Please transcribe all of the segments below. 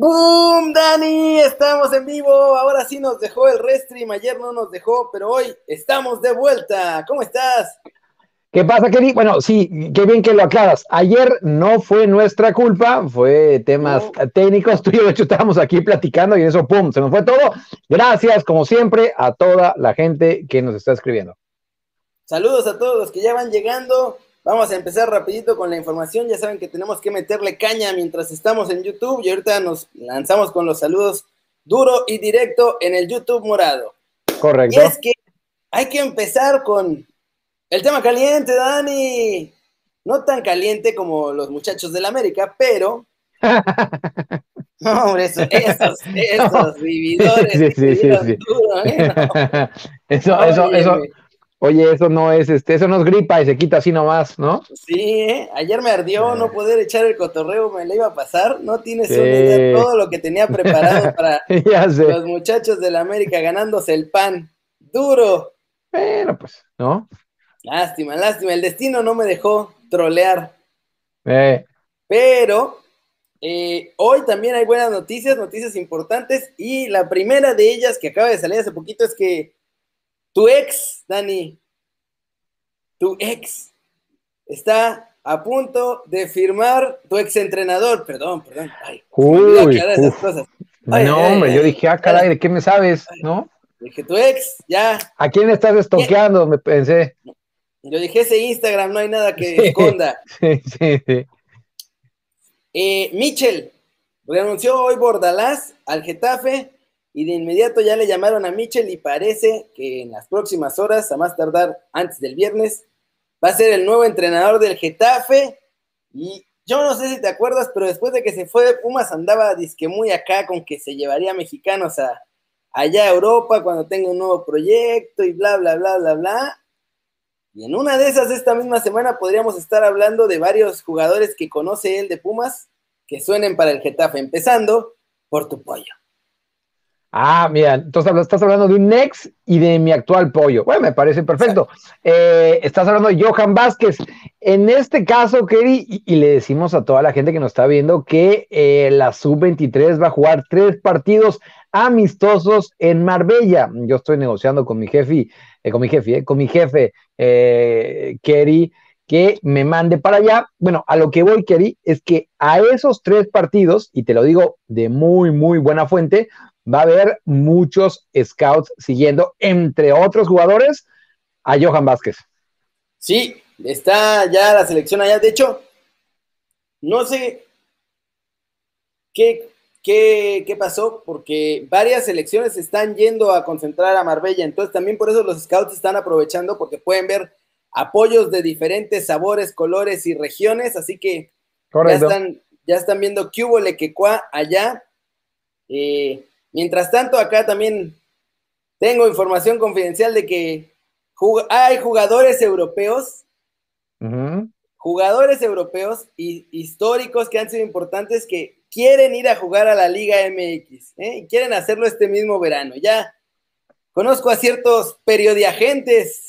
¡Boom, Dani! Estamos en vivo. Ahora sí nos dejó el restream. Ayer no nos dejó, pero hoy estamos de vuelta. ¿Cómo estás? ¿Qué pasa, Kenny? Bueno, sí, qué bien que lo aclaras. Ayer no fue nuestra culpa, fue temas técnicos. Tú y yo, de hecho, estábamos aquí platicando y eso, ¡pum! Se nos fue todo. Gracias, como siempre, a toda la gente que nos está escribiendo. Saludos a todos los que ya van llegando. Vamos a empezar rapidito con la información. Ya saben que tenemos que meterle caña mientras estamos en YouTube y ahorita nos lanzamos con los saludos duro y directo en el YouTube morado. Correcto. Y es que hay que empezar con el tema caliente, Dani. No tan caliente como los muchachos del América, pero... No, hombre, esos, esos, vividores. Sí, sí, sí, sí. Duro, ¿eh? Eso, eso, eso, Oye, eso no es, este, eso no es gripa y se quita así nomás, ¿no? Sí, ¿eh? ayer me ardió no poder echar el cotorreo, me le iba a pasar. No tienes una idea todo lo que tenía preparado para los muchachos de la América ganándose el pan. Duro. Bueno, pues, ¿no? Lástima, lástima. El destino no me dejó trolear. Eh. Pero eh, hoy también hay buenas noticias, noticias importantes. Y la primera de ellas que acaba de salir hace poquito es que tu ex, Dani, tu ex está a punto de firmar, tu ex entrenador, perdón, perdón. Ay, Uy, esas cosas. no, hombre, yo dije, ah, caray, ¿de qué me sabes? ¿No? Dije, tu ex, ya. ¿A quién estás estoqueando? Me pensé. Yo dije, ese Instagram no hay nada que esconda. Sí, sí, sí. Eh, Michel renunció hoy Bordalás al Getafe y de inmediato ya le llamaron a Mitchell y parece que en las próximas horas, a más tardar antes del viernes, va a ser el nuevo entrenador del Getafe. Y yo no sé si te acuerdas, pero después de que se fue de Pumas andaba disque muy acá con que se llevaría mexicanos a allá a Europa cuando tenga un nuevo proyecto y bla, bla, bla, bla, bla. Y en una de esas, esta misma semana, podríamos estar hablando de varios jugadores que conoce él de Pumas que suenen para el Getafe, empezando por tu pollo. Ah, mira, entonces estás hablando de un ex y de mi actual pollo. Bueno, me parece perfecto. Eh, estás hablando de Johan Vázquez. En este caso, Kerry, y, le decimos a toda la gente que nos está viendo que eh, la Sub-23 va a jugar tres partidos amistosos en Marbella. Yo estoy negociando con mi jefe, eh, con mi jefe, con mi jefe, Kerry, que me mande para allá. Bueno, a lo que voy, Kerry, es que a esos tres partidos, y te lo digo de muy, muy buena fuente, va a haber muchos scouts siguiendo, entre otros jugadores, a Johan Vázquez. Sí, está ya la selección allá. De hecho, no sé qué, qué, qué pasó, porque varias selecciones están yendo a concentrar a Marbella. Entonces, también por eso los scouts están aprovechando, porque pueden ver apoyos de diferentes sabores, colores y regiones. Así que ya están, ya están viendo que hubo Lequecua allá. Eh, Mientras tanto, acá también tengo información confidencial de que hay jugadores europeos, jugadores europeos y históricos que han sido importantes que quieren ir a jugar a la Liga MX ¿eh? y quieren hacerlo este mismo verano. Ya conozco a ciertos periodiagentes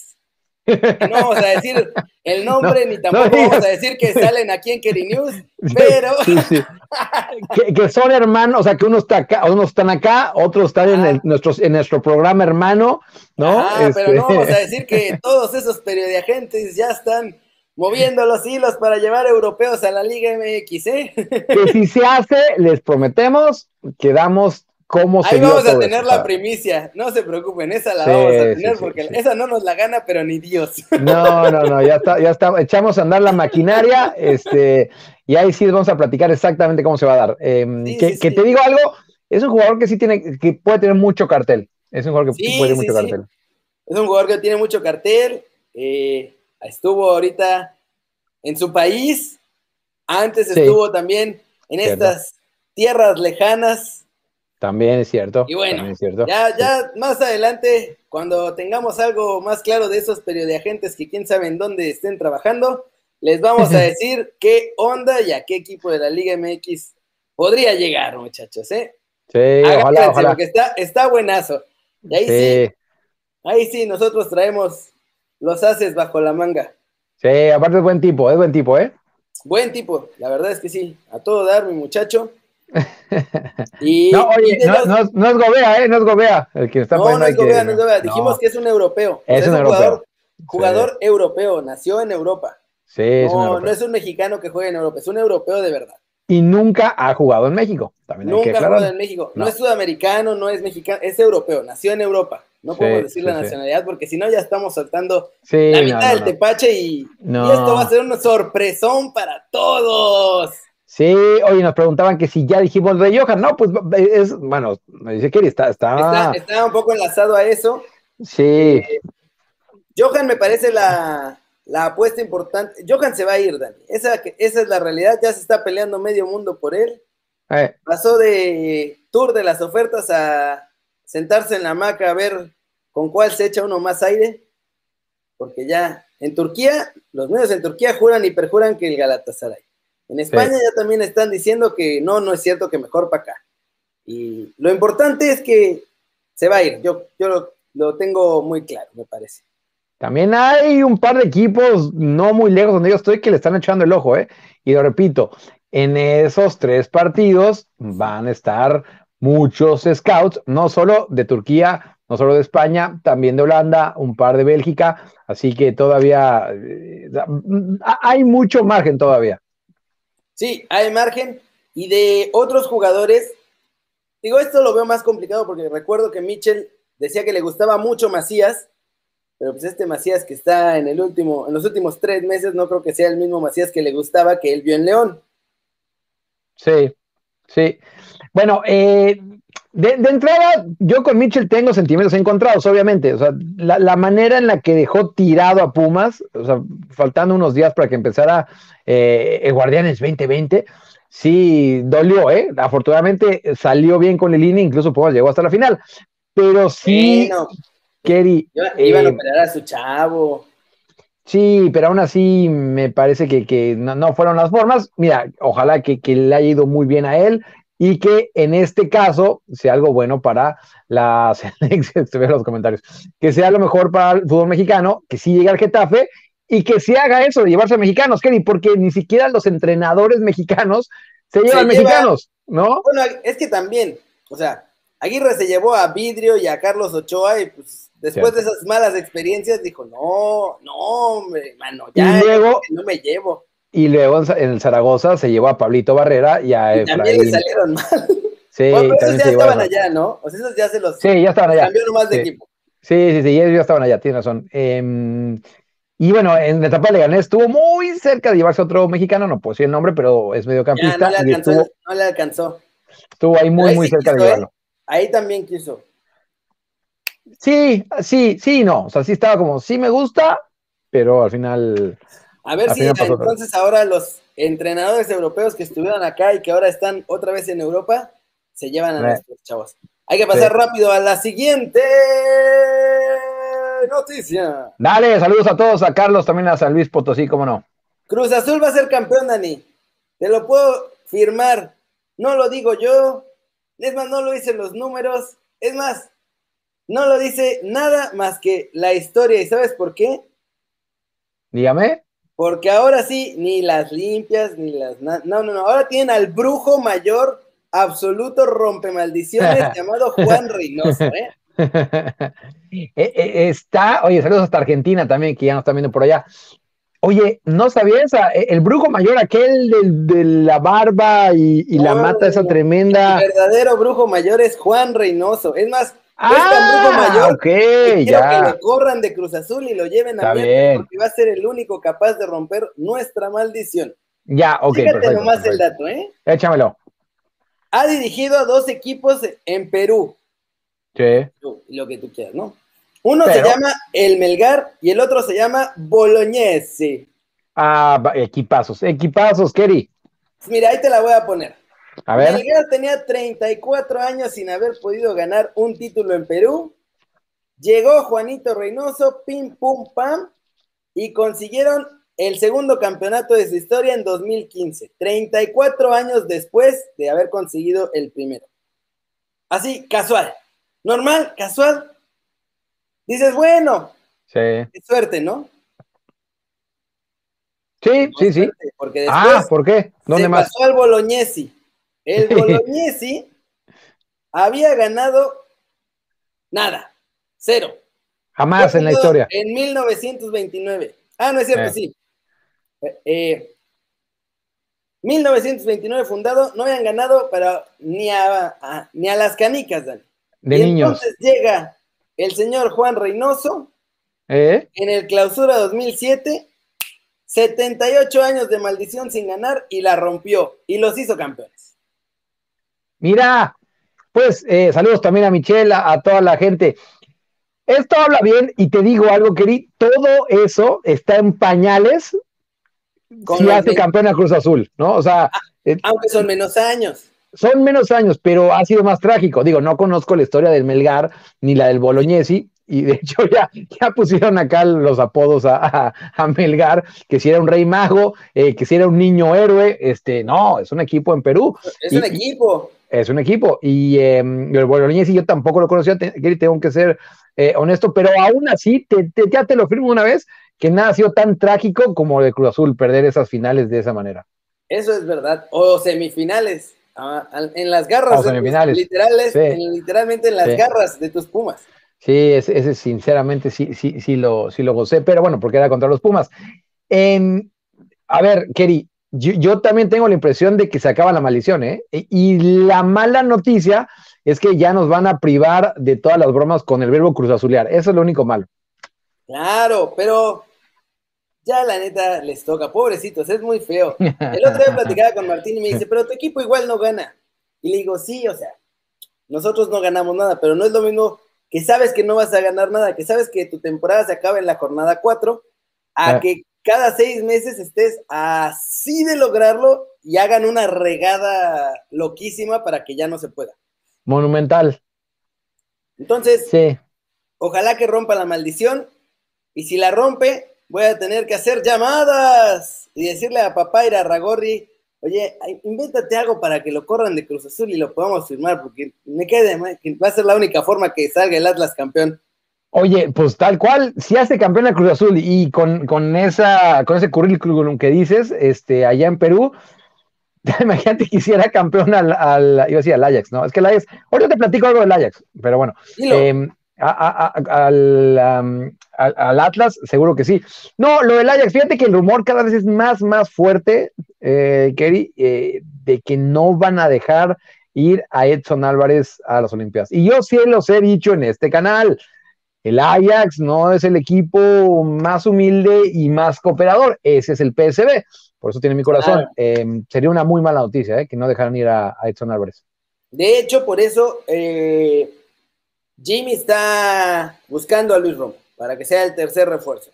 no vamos a decir el nombre ni tampoco vamos a decir que salen aquí en Keri News, pero. que, son hermanos, o sea, que uno está acá, unos están acá, otros están en, el, en nuestro programa hermano, ¿no? Ah, pero no vamos a decir que todos esos periodiagentes ya están moviendo los hilos para llevar europeos a la Liga MX, ¿eh? Que si se hace, les prometemos que damos cómo Ahí vamos a tener la primicia, no se preocupen, esa la vamos a tener porque esa no nos la gana, pero ni Dios. No, no, no, ya está, ya está, echamos a andar la maquinaria, este, y ahí sí vamos a platicar exactamente cómo se va a dar. Em, que, te digo algo, es un jugador que sí tiene, que puede tener mucho cartel, es un jugador que puede tener mucho cartel. Es un jugador que tiene mucho cartel, eh, estuvo ahorita en su país, antes estuvo también en estas tierras lejanas, también es cierto. Y bueno, ya, ya más adelante, cuando tengamos algo más claro de esos periodiagentes que quién sabe en dónde estén trabajando, les vamos a decir qué onda y a qué equipo de la Liga MX podría llegar, muchachos, ¿eh? Sí, ojalá, ojalá. Porque está, está buenazo. Y ahí sí. ahí sí, nosotros traemos los haces bajo la manga. Sí, aparte es buen tipo, es buen tipo, ¿eh? Buen tipo, la verdad es que sí. A todo dar, mi muchacho. no, oye, no, es Gobea, ¿eh? No es Gobea el que está No, no es Gobea, no es Gobea. Dijimos que es un europeo. Es, un, Jugador, jugador europeo, nació en Europa. Sí, no, no es un mexicano que juega en Europa, es un europeo de verdad. Y nunca ha jugado en México. También nunca ha jugado en México. No. es sudamericano, no es mexicano, es europeo, nació en Europa. No podemos decir la nacionalidad porque si no ya estamos soltando la mitad del tepache y, esto va a ser un sorpresón para todos. Sí, oye, nos preguntaban que si ya dijimos de Johan, no, pues es, bueno, me dice que está, está... está, un poco enlazado a eso. Sí. Eh, Johan me parece la, apuesta importante. Johan se va a ir, Dani. Esa, esa es la realidad, ya se está peleando medio mundo por él. Eh. Pasó de tour de las ofertas a sentarse en la hamaca a ver con cuál se echa uno más aire, porque ya en Turquía, los medios en Turquía juran y perjuran que el Galatasaray. En España ya también están diciendo que no, no es cierto, que mejor para acá. Y lo importante es que se va a ir, yo, yo lo, tengo muy claro, me parece. También hay un par de equipos no muy lejos donde yo estoy que le están echando el ojo, ¿eh? Y lo repito, en esos tres partidos van a estar muchos scouts, no solo de Turquía, no solo de España, también de Holanda, un par de Bélgica, así que todavía eh, hay mucho margen todavía. Sí, hay margen. Y de otros jugadores, digo, esto lo veo más complicado porque recuerdo que Mitchell decía que le gustaba mucho Macías, pero pues este Macías que está en el último, en los últimos tres meses, no creo que sea el mismo Macías que le gustaba que él vio en León. Sí, sí. Bueno, eh, de, entrada, yo con Mitchell tengo sentimientos encontrados, obviamente. O sea, la, manera en la que dejó tirado a Pumas, o sea, faltando unos días para que empezara eh, el Guardianes 2020, sí dolió, ¿eh? Afortunadamente salió bien con el línea, incluso Pumas llegó hasta la final. Pero sí, Kerry. Iban a eh, operar a su chavo. Sí, pero aún así me parece que, no, fueron las formas. Mira, ojalá que, le haya ido muy bien a él y que en este caso sea algo bueno para la los comentarios, que sea lo mejor para el fútbol mexicano, que sí llegue al Getafe y que se haga eso de llevarse a mexicanos, Kenny, porque ni siquiera los entrenadores mexicanos se llevan mexicanos, ¿no? Bueno, es que también, o sea, Aguirre se llevó a Vidrio y a Carlos Ochoa y pues Después de esas malas experiencias, dijo, no, no, hombre, mano, ya no me llevo. Y luego en el Zaragoza se llevó a Pablito Barrera y a y También le salieron mal. Sí, bueno, pero esos ya estaban allá, ¿no? O sea, esos ya se los. Sí, ya estaban allá. Cambió nomás de equipo. Sí, sí, sí, ellos ya estaban allá, tienes razón. Em, y bueno, en la etapa de Leganés estuvo muy cerca de llevarse otro mexicano, no puedo decir el nombre, pero es mediocampista. Ya, no, le alcanzó, no le alcanzó. Estuvo ahí muy, muy cerca de llevarlo. ¿eh? Ahí también quiso. Sí, sí, sí, no. O sea, sí estaba como, sí me gusta, pero al final. A ver si entonces ahora los entrenadores europeos que estuvieron acá y que ahora están otra vez en Europa se llevan a eh. nuestros chavos. Hay que pasar rápido a la siguiente noticia. Dale, saludos a todos, a Carlos, también a San Luis Potosí, cómo no. Cruz Azul va a ser campeón, Dani. Te lo puedo firmar. No lo digo yo. Es más, no lo dicen los números. Es más, no lo dice nada más que la historia. ¿Y sabes por qué? Dígame. Porque ahora sí, ni las limpias, ni las... No, no, no. Ahora tienen al brujo mayor absoluto rompe maldiciones llamado Juan Reynoso, ¿eh? ¿eh? Está, oye, saludos hasta Argentina también, que ya nos están viendo por allá. Oye, ¿no sabías? E, el brujo mayor, aquel de, la barba y, la mata esa tremenda. El verdadero brujo mayor es Juan Reynoso. Es más, Ah, mayor. Ok, quiero que le corran de Cruz Azul y lo lleven a ver porque va a ser el único capaz de romper nuestra maldición. Ya, ok. Fíjate nomás el dato, ¿eh? Échamelo. Ha dirigido a dos equipos en Perú. Sí. Lo que tú quieras, ¿no? Uno se llama El Melgar y el otro se llama Boloñese. Ah, equipazos, equipazos, Kerry. Mira, ahí te la voy a poner. A ver. tenía 34 años sin haber podido ganar un título en Perú. Llegó Juanito Reynoso, pim pum pam, y consiguieron el segundo campeonato de su historia en 2015, 34 años después de haber conseguido el primero. Así, casual. Normal, casual. Dices, bueno, sí. suerte, ¿no? Sí, sí, sí. Porque ah, ¿por qué? ¿Dónde se más? pasó al Bolognesi El Bolognesi había ganado nada, cero. Jamás en la historia. En 1929. Ah, no es cierto, sí. Eh, 1929 fundado, no habían ganado para ni a, ni a las canicas, Dan. De niños. Entonces llega el señor Juan Reynoso ¿Eh? en el clausura 2007, 78 años de maldición sin ganar y la rompió y los hizo campeones. Mira, pues eh, saludos también a Michelle, a, toda la gente. Esto habla bien y te digo algo, querido, todo eso está en pañales si hace campeón a Cruz Azul, ¿no? O sea... Eh, aunque son menos años. Son menos años, pero ha sido más trágico. Digo, no conozco la historia del Melgar ni la del Bolognesi, y de hecho ya, ya pusieron acá los apodos a, Melgar, que si era un rey mago, eh, que si era un niño héroe, este, no, es un equipo en Perú. Es un equipo. Es un equipo. Y em, el Bolognesi yo tampoco lo conocía, tengo que ser eh, honesto, pero aún así, te, ya te lo firmo una vez, que nada ha sido tan trágico como de Cruz Azul perder esas finales de esa manera. Eso es verdad. O semifinales. En las garras. O semifinales. literales, literalmente en las garras de tus Pumas. Sí, ese, sinceramente sí, sí, sí, lo, sí lo gocé, pero bueno, porque era contra los Pumas. a ver, Kerry, yo, también tengo la impresión de que se acaba la maldición, ¿eh? Y la mala noticia es que ya nos van a privar de todas las bromas con el verbo cruzazulear. Eso es lo único malo. Claro, pero ya la neta les toca, pobrecitos, es muy feo. El otro día platicaba con Martín y me dice, pero tu equipo igual no gana. Y le digo, sí, o sea, nosotros no ganamos nada, pero no es lo mismo que sabes que no vas a ganar nada, que sabes que tu temporada se acaba en la jornada 4, a que cada seis meses estés así de lograrlo y hagan una regada loquísima para que ya no se pueda. Monumental. Entonces, sí. ojalá que rompa la maldición y si la rompe, voy a tener que hacer llamadas y decirle a papá y a Ragorri, oye, invéntate algo para que lo corran de Cruz Azul y lo podamos firmar, porque me queda que va a ser la única forma que salga el Atlas campeón. Oye, pues tal cual, si hace campeón a Cruz Azul y con, con, esa, con ese currículum que dices, este, allá en Perú, imagínate que hiciera campeón al, al, iba a decir al Ajax, ¿no? Es que el Ajax, ahorita te platico algo del Ajax, pero bueno, eh, al, al, Atlas, seguro que sí. No, lo del Ajax, fíjate que el rumor cada vez es más, más fuerte, eh, Kerry, eh, de que no van a dejar ir a Edson Álvarez a las Olimpiadas. Y yo sí los he dicho en este canal, el Ajax no es el equipo más humilde y más cooperador, ese es el PSB, por eso tiene mi corazón. Eh, sería una muy mala noticia que no dejaran ir a, a, Edson Álvarez. De hecho, por eso Jimmy está buscando a Luis Romo para que sea el tercer refuerzo.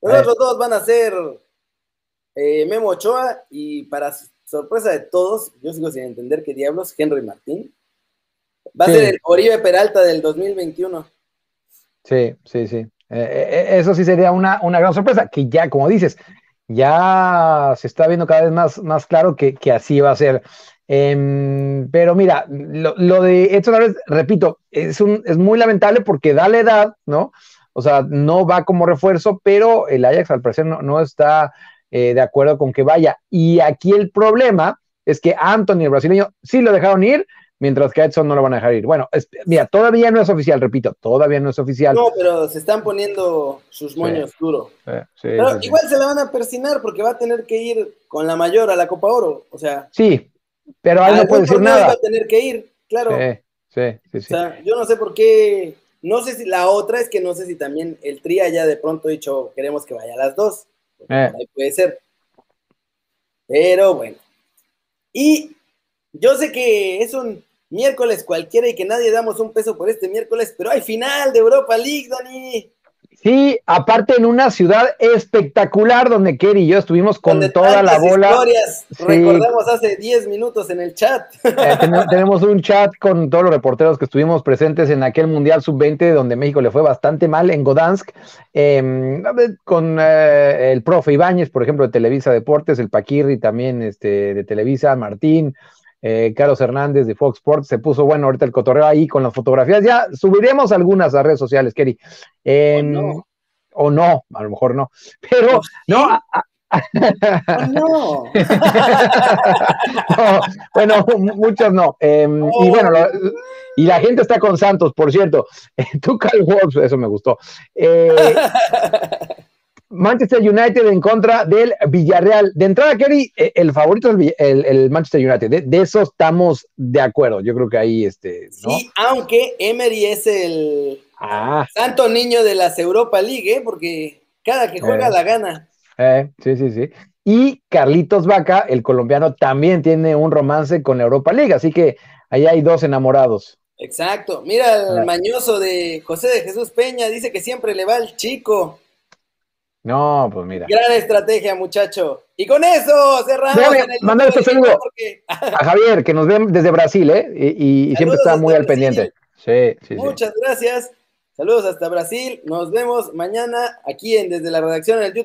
Los otros dos van a ser eh, Memo Ochoa y para sorpresa de todos, yo sigo sin entender qué diablos, Henry Martín. Va a ser el Oribe Peralta del 2021. Sí, sí, sí. Eh, eh, eso sí sería una, una, gran sorpresa, que ya, como dices, ya se está viendo cada vez más, más claro que, así va a ser. Em, pero mira, lo, de Edson Álvarez, repito, es, un, es muy lamentable porque da la edad, ¿no? O sea, no va como refuerzo, pero el Ajax al parecer no, está eh, de acuerdo con que vaya. Y aquí el problema es que Anthony, el brasileño, sí lo dejaron ir, mientras que a Edson no lo van a dejar ir. Bueno, mira, todavía no es oficial, repito, todavía no es oficial. No, pero se están poniendo sus moños duro. pero igual se la van a persinar porque va a tener que ir con la mayor a la Copa Oro, o sea. Sí, pero ahí no puede decir nada. Va a tener que ir, claro. Sí, sí, sí. O sea, yo no sé por qué no sé si la otra es que no sé si también el TRI haya de pronto dicho queremos que vaya a las dos. Eh. Ahí puede ser. Pero bueno. Y yo sé que es un miércoles cualquiera y que nadie damos un peso por este miércoles, pero hay final de Europa League, Dani. Sí, aparte en una ciudad espectacular donde Kerry y yo estuvimos con toda la bola. Historias, recordamos hace 10 minutos en el chat. Eh, tenemos, un chat con todos los reporteros que estuvimos presentes en aquel Mundial Sub-20 donde México le fue bastante mal en Godansk, em, con eh, el profe Ibáñez, por ejemplo, de Televisa Deportes, el Paquirri también este, de Televisa, Martín, eh, Carlos Hernández de Fox Sports, se puso bueno ahorita el cotorreo ahí con las fotografías. Ya subiremos algunas a redes sociales, Kerry. o, no. a lo mejor no. Pero, no, no. Bueno, muchos no. Em, y bueno, y la gente está con Santos, por cierto. Tú, Cal Wolves, eso me gustó. Eh, Manchester United en contra del Villarreal. De entrada, Kerry, eh, el favorito es el, Manchester United. De, eso estamos de acuerdo. Yo creo que ahí, este. Sí, aunque Emery es el ah. santo niño de las Europa League, ¿eh? porque cada que juega la gana. sí, sí, sí. Y Carlitos Vaca, el colombiano, también tiene un romance con la Europa League, así que ahí hay dos enamorados. Exacto. Mira el mañoso de José de Jesús Peña, dice que siempre le va al chico. No, pues mira. Gran estrategia, muchacho. Y con eso cerramos. Mandar este saludo a Javier, que nos ve desde Brasil, ¿eh? Y, siempre está muy al pendiente. Sí, sí, Muchas gracias. Saludos hasta Brasil. Nos vemos mañana aquí en Desde la Redacción en el YouTube.